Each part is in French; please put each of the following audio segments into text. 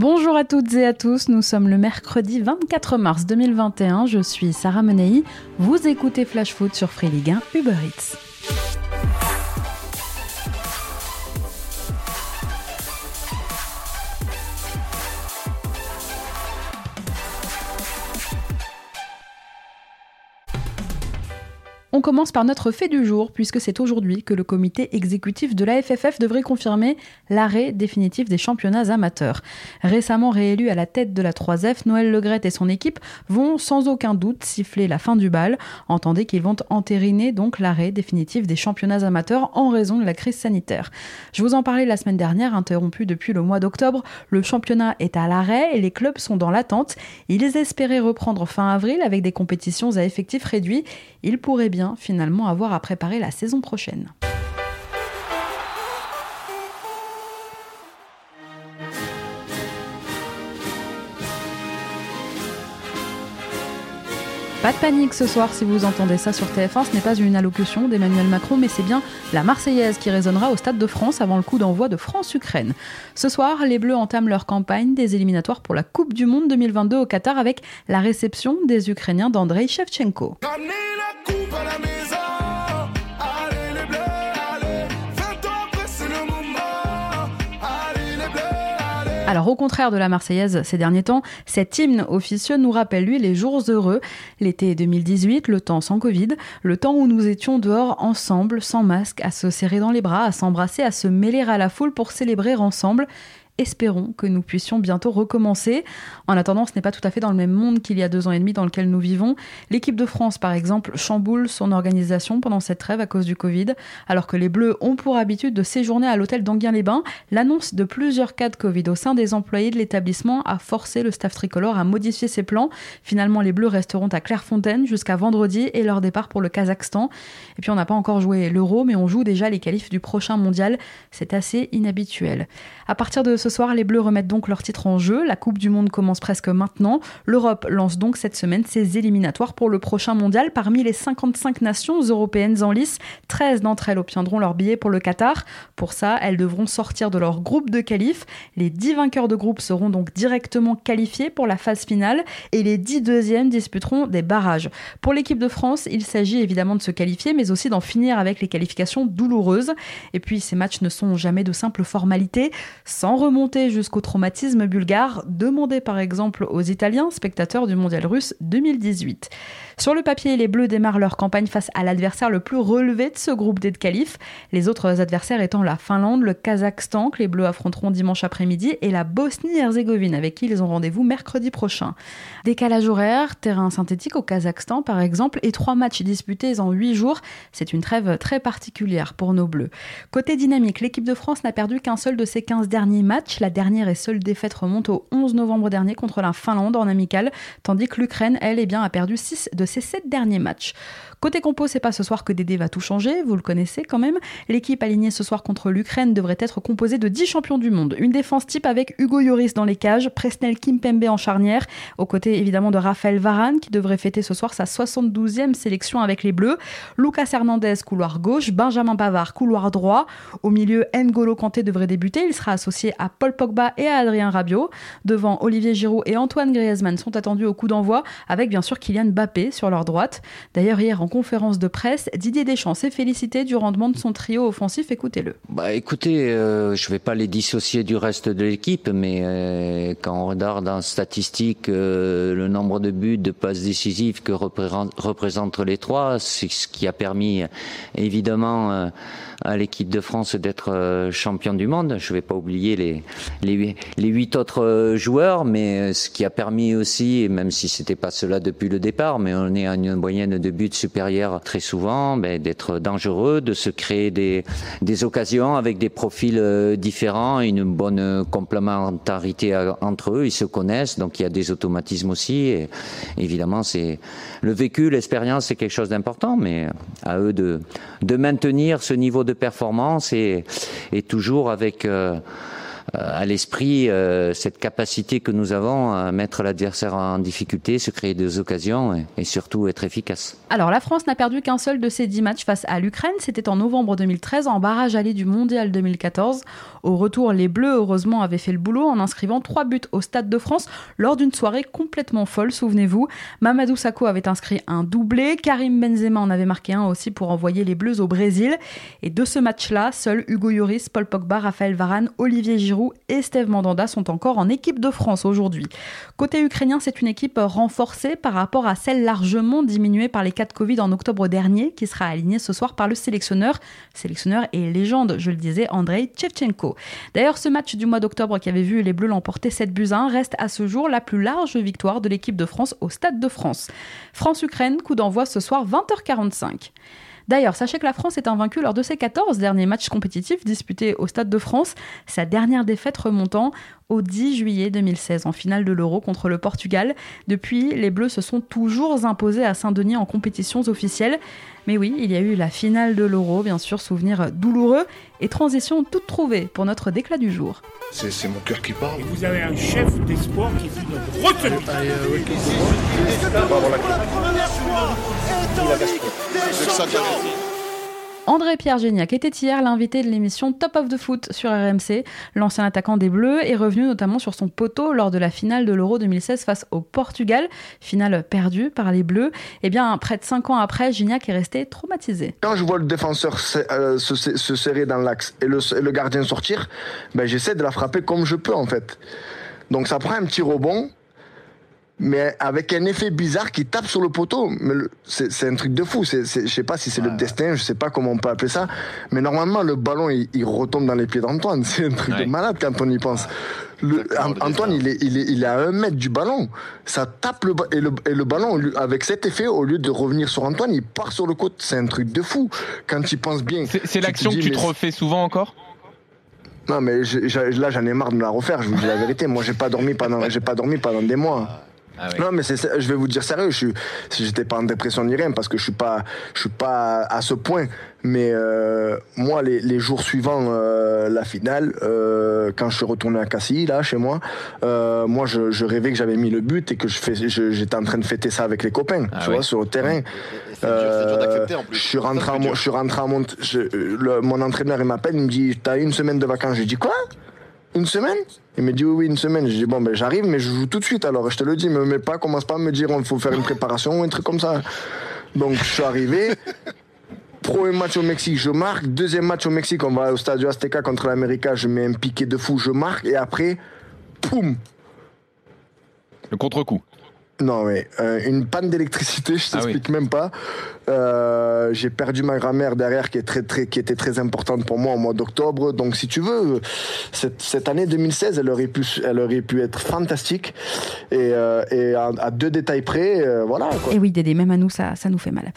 Bonjour à toutes et à tous, nous sommes le mercredi 24 mars 2021, je suis Sarah Menei, vous écoutez Flash Foot sur Free Ligue 1 Uber Eats. On commence par notre fait du jour, puisque c'est aujourd'hui que le comité exécutif de la FFF devrait confirmer l'arrêt définitif des championnats amateurs. Récemment réélu à la tête de la 3F, Noël Legrette et son équipe vont sans aucun doute siffler la fin du bal. Entendez qu'ils vont entériner donc l'arrêt définitif des championnats amateurs en raison de la crise sanitaire. Je vous en parlais la semaine dernière, interrompu depuis le mois d'octobre. Le championnat est à l'arrêt et les clubs sont dans l'attente. Ils espéraient reprendre fin avril avec des compétitions à effectifs réduits. Ils pourraient bien finalement avoir à préparer la saison prochaine. Pas de panique ce soir si vous entendez ça sur TF1, ce n'est pas une allocution d'Emmanuel Macron, mais c'est bien la Marseillaise qui résonnera au Stade de France avant le coup d'envoi de France-Ukraine. Ce soir, les Bleus entament leur campagne des éliminatoires pour la Coupe du Monde 2022 au Qatar avec la réception des Ukrainiens d'Andrei Shevchenko. Alors au contraire de la Marseillaise ces derniers temps, cet hymne officieux nous rappelle lui les jours heureux, l'été 2018, le temps sans Covid, le temps où nous étions dehors ensemble, sans masque, à se serrer dans les bras, à s'embrasser, à se mêler à la foule pour célébrer ensemble espérons que nous puissions bientôt recommencer. En attendant, ce n'est pas tout à fait dans le même monde qu'il y a deux ans et demi dans lequel nous vivons. L'équipe de France, par exemple, chamboule son organisation pendant cette trêve à cause du Covid, alors que les Bleus ont pour habitude de séjourner à l'hôtel d'Anguien-les-Bains. L'annonce de plusieurs cas de Covid au sein des employés de l'établissement a forcé le staff tricolore à modifier ses plans. Finalement, les Bleus resteront à Clairefontaine jusqu'à vendredi et leur départ pour le Kazakhstan. Et puis, on n'a pas encore joué l'Euro, mais on joue déjà les qualifs du prochain mondial. C'est assez inhabituel. À partir de ce ce soir, les Bleus remettent donc leur titre en jeu. La Coupe du Monde commence presque maintenant. L'Europe lance donc cette semaine ses éliminatoires pour le prochain mondial. Parmi les 55 nations européennes en lice, 13 d'entre elles obtiendront leur billet pour le Qatar. Pour ça, elles devront sortir de leur groupe de qualif. Les 10 vainqueurs de groupe seront donc directement qualifiés pour la phase finale et les 10 deuxièmes disputeront des barrages. Pour l'équipe de France, il s'agit évidemment de se qualifier, mais aussi d'en finir avec les qualifications douloureuses. Et puis, ces matchs ne sont jamais de simples formalités. Sans remonter jusqu'au traumatisme bulgare, demandé par exemple aux Italiens, spectateurs du mondial russe 2018. Sur le papier, les Bleus démarrent leur campagne face à l'adversaire le plus relevé de ce groupe des qualifs, les autres adversaires étant la Finlande, le Kazakhstan, que les Bleus affronteront dimanche après-midi, et la Bosnie-Herzégovine, avec qui ils ont rendez-vous mercredi prochain. Décalage horaire, terrain synthétique au Kazakhstan par exemple, et trois matchs disputés en huit jours, c'est une trêve très particulière pour nos Bleus. Côté dynamique, l'équipe de France n'a perdu qu'un seul de ses 15 derniers matchs. La dernière et seule défaite remonte au 11 novembre dernier contre la Finlande en amical, tandis que l'Ukraine, elle, eh bien, a perdu 6 de ces sept derniers matchs. Côté compo, c'est pas ce soir que Dédé va tout changer, vous le connaissez quand même. L'équipe alignée ce soir contre l'Ukraine devrait être composée de 10 champions du monde. Une défense type avec Hugo Lloris dans les cages, Presnel Kimpembe en charnière, aux côtés évidemment de Raphaël Varane qui devrait fêter ce soir sa 72e sélection avec les Bleus, Lucas Hernandez couloir gauche, Benjamin Pavard couloir droit, au milieu N'Golo Kanté devrait débuter, il sera associé à Paul Pogba et à Adrien Rabiot. Devant Olivier Giroud et Antoine Griezmann sont attendus au coup d'envoi avec bien sûr Kylian Mbappé sur leur droite. D'ailleurs hier en conférence de presse, Didier Deschamps s'est félicité du rendement de son trio offensif. Écoutez-le. Bah, écoutez, euh, je ne vais pas les dissocier du reste de l'équipe, mais euh, quand on regarde en statistique euh, le nombre de buts, de passes décisives que représentent les trois, c'est ce qui a permis évidemment à l'équipe de France d'être champion du monde. Je ne vais pas oublier les, les, les huit autres joueurs, mais ce qui a permis aussi, même si c'était pas cela depuis le départ, mais on est à une moyenne de buts supérieure très souvent, ben, d'être dangereux, de se créer des, des occasions avec des profils euh, différents, une bonne complémentarité entre eux. Ils se connaissent, donc il y a des automatismes aussi. Et évidemment, c'est le vécu, l'expérience, c'est quelque chose d'important, mais à eux de, de maintenir ce niveau de performance et, et toujours avec euh, à l'esprit cette capacité que nous avons à mettre l'adversaire en difficulté, se créer des occasions et, surtout être efficace. Alors la France n'a perdu qu'un seul de ses dix matchs face à l'Ukraine. C'était en novembre 2013 en barrage allé du Mondial 2014. Au retour, les Bleus, heureusement, avaient fait le boulot en inscrivant trois buts au Stade de France lors d'une soirée complètement folle, souvenez-vous. Mamadou Sakho avait inscrit un doublé, Karim Benzema en avait marqué un aussi pour envoyer les Bleus au Brésil. Et de ce match-là, seuls Hugo Lloris, Paul Pogba, Raphaël Varane, Olivier Giroud et Steve Mandanda sont encore en équipe de France aujourd'hui. Côté ukrainien, c'est une équipe renforcée par rapport à celle largement diminuée par les cas de Covid en octobre dernier, qui sera alignée ce soir par le sélectionneur, sélectionneur et légende, je le disais, Andrei Chevchenko. D'ailleurs, ce match du mois d'octobre qui avait vu les Bleus l'emporter 7 buts 1 reste à ce jour la plus large victoire de l'équipe de France au Stade de France. France-Ukraine, coup d'envoi ce soir 20h45. D'ailleurs, sachez que la France est invaincue lors de ses 14 derniers matchs compétitifs disputés au Stade de France, sa dernière défaite remontant au 10 juillet 2016 en finale de l'Euro contre le Portugal. Depuis, les Bleus se sont toujours imposés à Saint-Denis en compétitions officielles. Mais oui, il y a eu la finale de l'Euro, bien sûr, souvenir douloureux et transition toute trouvée pour notre déclat du jour. C'est mon cœur qui parle. vous avez un chef d'espoir qui est une retenue. André-Pierre Géniac était hier l'invité de l'émission Top of the Foot sur RMC. L'ancien attaquant des Bleus est revenu notamment sur son poteau lors de la finale de l'Euro 2016 face au Portugal, finale perdue par les Bleus. Eh bien, près de cinq ans après, Gignac est resté traumatisé. Quand je vois le défenseur euh, se, serrer dans l'axe et le, gardien sortir, ben, j'essaie de la frapper comme je peux en fait. Donc ça prend un petit rebond, mais avec un effet bizarre qui tape sur le poteau. Mais c'est un truc de fou. Je sais pas si c'est le destin, je sais pas comment on peut appeler ça. Mais normalement, le ballon, il, retombe dans les pieds d'Antoine. C'est un truc de malade quand on y pense. Antoine, il est, il, est, il est à un mètre du ballon. Ça tape le, et le, et le ballon, avec cet effet, au lieu de revenir sur Antoine, il part sur le côté. C'est un truc de fou. Quand tu penses bien. C'est l'action que tu te refais souvent encore? Non mais là j'en ai marre de me la refaire. Je vous dis la vérité. Moi j'ai pas dormi pendant j'ai pas dormi pendant des mois. Ah non, mais c'est, je vais vous dire sérieux, je suis, j'étais pas en dépression ni rien parce que je suis pas, je suis pas à ce point. Mais euh, moi, les, les, jours suivants euh, la finale, euh, quand je suis retourné à Cassis, là, chez moi, euh, moi, je, je, rêvais que j'avais mis le but et que je fais, j'étais en train de fêter ça avec les copains, ah tu vois, sur le terrain. Euh, je suis rentré, à, je suis rentré à mon, mon entraîneur il m'appelle, il me dit, t'as une semaine de vacances. Je dis quoi? Une semaine? Il me dit oui, oui, une semaine. Je dis bon, ben j'arrive, mais je joue tout de suite alors. Je te le dis, me mets pas, commence pas à me dire il faut faire une préparation ou un truc comme ça. Donc je suis arrivé. Premier match au Mexique, je marque. Deuxième match au Mexique, on va au Stadio Azteca contre l'América, je mets un piqué de fou, je marque. Et après, poum Le contre-coup. Non, mais euh, une panne d'électricité, je ah t'explique même pas. Euh, j'ai perdu ma grand-mère derrière qui, est très, très, qui était très importante pour moi au mois d'octobre. Donc, si tu veux, cette, cette, année 2016, elle aurait pu, elle aurait pu être fantastique. Et, euh, et à, deux détails près, euh, voilà. Quoi. Et oui, Dédé, même à nous, ça, ça nous fait mal.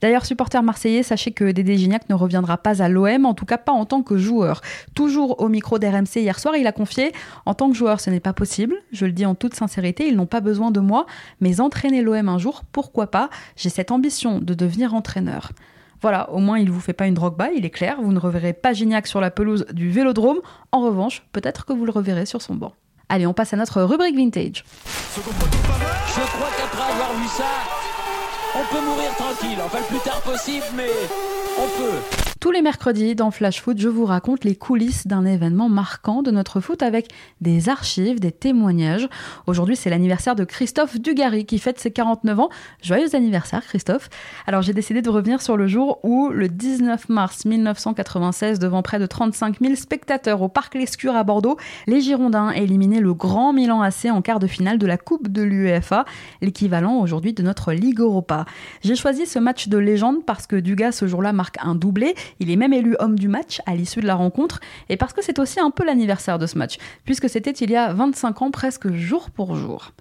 D'ailleurs, supporter marseillais, sachez que Dédé Gignac ne reviendra pas à l'OM, en tout cas pas en tant que joueur. Toujours au micro d'RMC hier soir, il a confié En tant que joueur, ce n'est pas possible. Je le dis en toute sincérité, ils n'ont pas besoin de moi. Mais entraîner l'OM un jour, pourquoi pas? J'ai cette ambition de devenir entraîneur. Voilà, au moins il ne vous fait pas une drogue bas, il est clair, vous ne reverrez pas Gignac sur la pelouse du Vélodrome. En revanche, peut-être que vous le reverrez sur son banc. Allez, on passe à notre rubrique vintage. Je crois qu'après avoir vu ça, on peut mourir tranquille. Enfin, le plus tard possible, mais on peut. Tous les mercredis, dans Flash Foot, je vous raconte les coulisses d'un événement marquant de notre foot avec des archives, des témoignages. Aujourd'hui, c'est l'anniversaire de Christophe Dugarry qui fête ses 49 ans. Joyeux anniversaire, Christophe. Alors, j'ai décidé de revenir sur le jour où, le 19 mars 1996, devant près de 35 000 spectateurs au Parc Lescure à Bordeaux, les Girondins éliminaient le Grand Milan AC en quart de finale de la Coupe de l'UEFA, l'équivalent aujourd'hui de notre Ligue Europa. J'ai choisi ce match de légende parce que Dugas, ce jour-là, marque un doublé il est même élu homme du match à l'issue de la rencontre, et parce que c'est aussi un peu l'anniversaire de ce match, puisque c'était il y a 25 ans presque jour pour jour.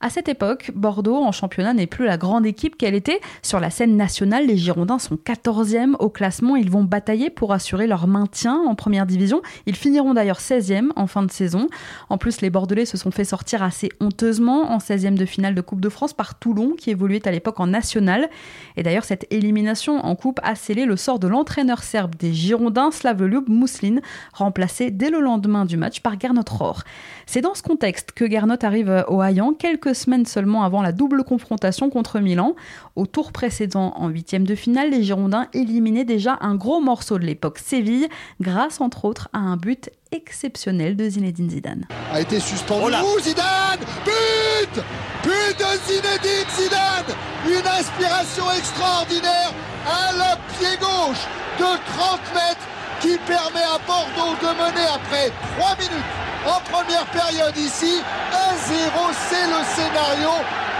À cette époque, Bordeaux en championnat n'est plus la grande équipe qu'elle était. Sur la scène nationale, les Girondins sont 14e au classement. Ils vont batailler pour assurer leur maintien en première division. Ils finiront d'ailleurs 16e en fin de saison. En plus, les Bordelais se sont fait sortir assez honteusement en 16e de finale de Coupe de France par Toulon, qui évoluait à l'époque en national. Et d'ailleurs, cette élimination en Coupe a scellé le sort de l'entraîneur serbe des Girondins, Slavljub Muslin, remplacé dès le lendemain du match par Gernot Rohr. C'est dans ce contexte que Gernot arrive au Hayan quelques semaines seulement avant la double confrontation contre Milan. Au tour précédent, en huitième de finale, les Girondins éliminaient déjà un gros morceau de l'époque Séville, grâce entre autres à un but exceptionnel de Zinedine Zidane. A été suspendu. Oh Zidane But But de Zinedine Zidane Une inspiration extraordinaire à la pied gauche de 30 mètres qui permet à Bordeaux de mener après 3 minutes en première période ici. 1-0, c'est le scénario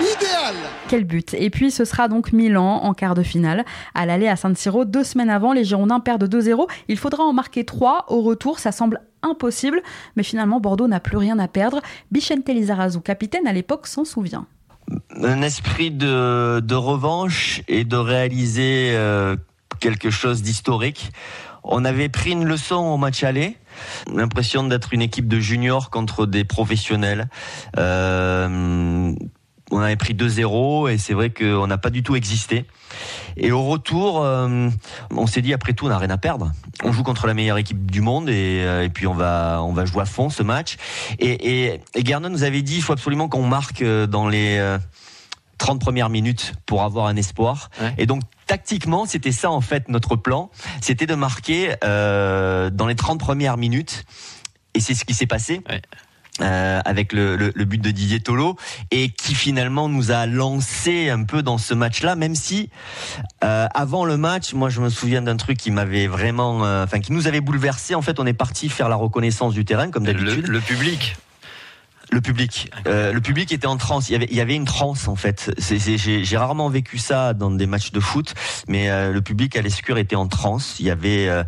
idéal. Quel but Et puis ce sera donc Milan en quart de finale. À l'aller à San Siro, deux semaines avant, les Girondins perdent 2-0. Il faudra en marquer 3 au retour, ça semble impossible, mais finalement Bordeaux n'a plus rien à perdre. Bichente Lizarazu, capitaine à l'époque, s'en souvient. Un esprit de, revanche et de réaliser euh, quelque chose d'historique. On avait pris une leçon au match aller. L'impression d'être une équipe de juniors contre des professionnels. Euh, on avait pris 2-0 et c'est vrai qu'on n'a pas du tout existé. Et au retour, euh, on s'est dit après tout, on n'a rien à perdre. On joue contre la meilleure équipe du monde et, euh, puis on va on va jouer à fond ce match. Et, et, et nous avait dit, il faut absolument qu'on marque dans les 30 premières minutes pour avoir un espoir. Et donc tactiquement, c'était ça en fait notre plan, c'était de marquer euh, dans les 30 premières minutes. Et c'est ce qui s'est passé. Euh, avec le, le, but de Didier Tolo et qui finalement nous a lancé un peu dans ce match-là, même si euh, avant le match, moi je me souviens d'un truc qui m'avait vraiment, euh, enfin qui nous avait bouleversé. En fait, on est parti faire la reconnaissance du terrain comme d'habitude. le, public. Le public, euh, le public était en transe. Il y avait, il y avait une transe en fait. J'ai rarement vécu ça dans des matchs de foot, mais euh, le public à l'escure était en transe. Il y avait, euh,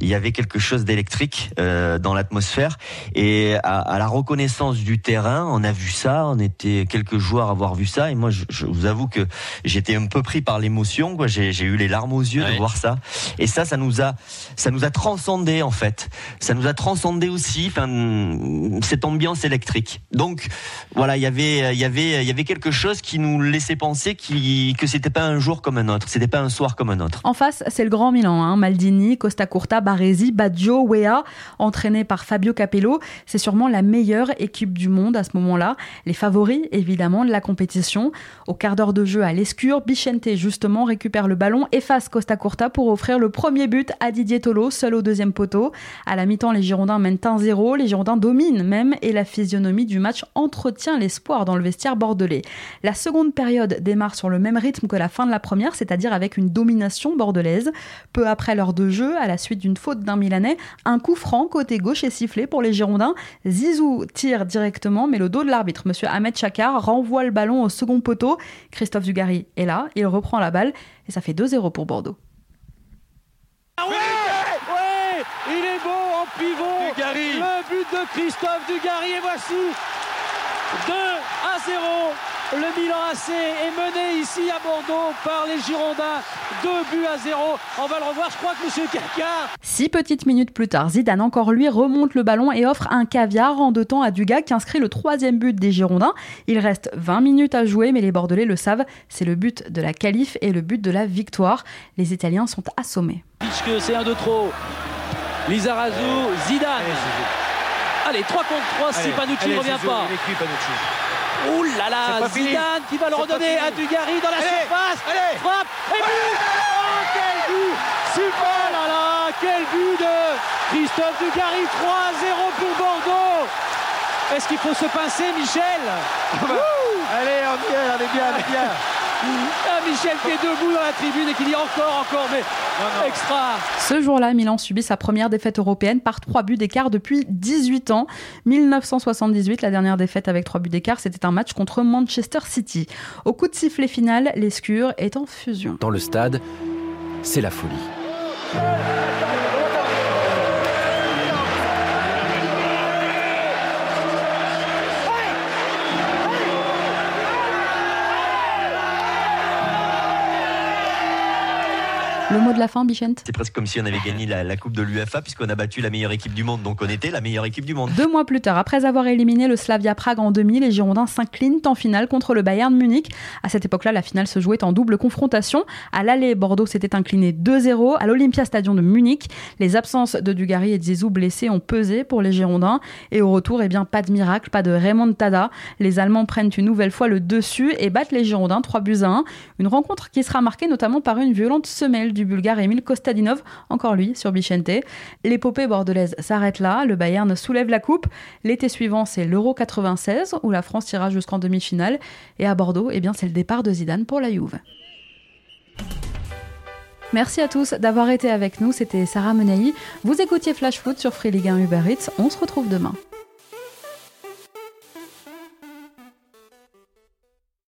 il y avait quelque chose d'électrique euh, dans l'atmosphère. Et à, à, la reconnaissance du terrain, on a vu ça. On était quelques joueurs à avoir vu ça. Et moi, je, je vous avoue que j'étais un peu pris par l'émotion. J'ai eu les larmes aux yeux de voir ça. Et ça, ça nous a, ça nous a transcendé en fait. Ça nous a transcendé aussi. Enfin, cette ambiance électrique. Donc voilà, il y avait, quelque chose qui nous laissait penser qui, que c'était pas un jour comme un autre, c'était pas un soir comme un autre. En face, c'est le Grand Milan, hein. Maldini, Costa Curta, Baresi, Baggio, Wea, entraîné par Fabio Capello. C'est sûrement la meilleure équipe du monde à ce moment-là. Les favoris, évidemment, de la compétition. Au quart d'heure de jeu à l'escure, Bichente justement récupère le ballon, efface Costa Curta pour offrir le premier but à Didier Tolo, seul au deuxième poteau. À la mi-temps, les Girondins mènent 1-0, les Girondins dominent même et la physionomie du match entretient l'espoir dans le vestiaire bordelais. La seconde période démarre sur le même rythme que la fin de la première, c'est-à-dire avec une domination bordelaise. Peu après l'heure de jeu, à la suite d'une faute d'un Milanais, un coup franc côté gauche est sifflé pour les Girondins. Zizou tire directement, mais le dos de l'arbitre, monsieur Ahmed Chakar, renvoie le ballon au second poteau. Christophe Dugarry est là, il reprend la balle et ça fait 2-0 pour Bordeaux. Ah ouais, il est beau en pivot. Le but de Christophe Dugarry et voici 2 à 0. Le Milan AC est mené ici à Bordeaux par les Girondins. 2 buts à 0. On va le revoir, je crois que M. Caviar. Six petites minutes plus tard, Zidane encore lui remonte le ballon et offre un caviar en deux temps à Dugas qui inscrit le troisième but des Girondins. Il reste 20 minutes à jouer, mais les Bordelais le savent. C'est le but de la qualif et le but de la victoire. Les Italiens sont assommés. C'est un de trop. Lizarazu, Zidane. Allez, 3 contre 3 si Panucci ne revient pas. Ouh là là, Zidane qui va le redonner à Dugarry dans la surface. Allez. Frappe et but. Oh quel but. Super. Oh là là, quel but de Christophe Dugarry. 3-0 pour Bordeaux. Est-ce qu'il faut se pincer Michel? Allez, on y est, on est bien, on est bien ah, Michel qui est debout dans la tribune et qui dit encore, encore, mais extra. Ce jour-là, Milan subit sa première défaite européenne par 3 buts d'écart depuis 18 ans. 1978, la dernière défaite avec 3 buts d'écart, c'était un match contre Manchester City. Au coup de sifflet final, l'escure est en fusion. Dans le stade, c'est la folie. Le mot de la fin, Bichente C'est presque comme si on avait gagné la, Coupe de l'UFA puisqu'on a battu la meilleure équipe du monde, donc on était la meilleure équipe du monde. Deux mois plus tard, après avoir éliminé le Slavia Prague en demi, les Girondins s'inclinent en finale contre le Bayern Munich. À cette époque-là, la finale se jouait en double confrontation. À l'aller, Bordeaux s'était incliné 2-0 à l'Olympia Stadium de Munich. Les absences de Dugarry et de Zizou blessés ont pesé pour les Girondins. Et au retour, eh bien, pas de miracle, pas de Raymond Tada. Les Allemands prennent une nouvelle fois le dessus et battent les Girondins 3 buts à 1. Une rencontre qui sera marquée notamment par une violente semelle du Bulgare Emile Kostadinov, encore lui, sur Bichente. L'épopée bordelaise s'arrête là, le Bayern soulève la coupe. L'été suivant, c'est l'Euro 96, où la France ira jusqu'en demi-finale. Et à Bordeaux, eh bien, c'est le départ de Zidane pour la Juve. Merci à tous d'avoir été avec nous, c'était Sarah Menei. Vous écoutiez Flash Foot sur Free Ligue 1 Uber Eats, on se retrouve demain.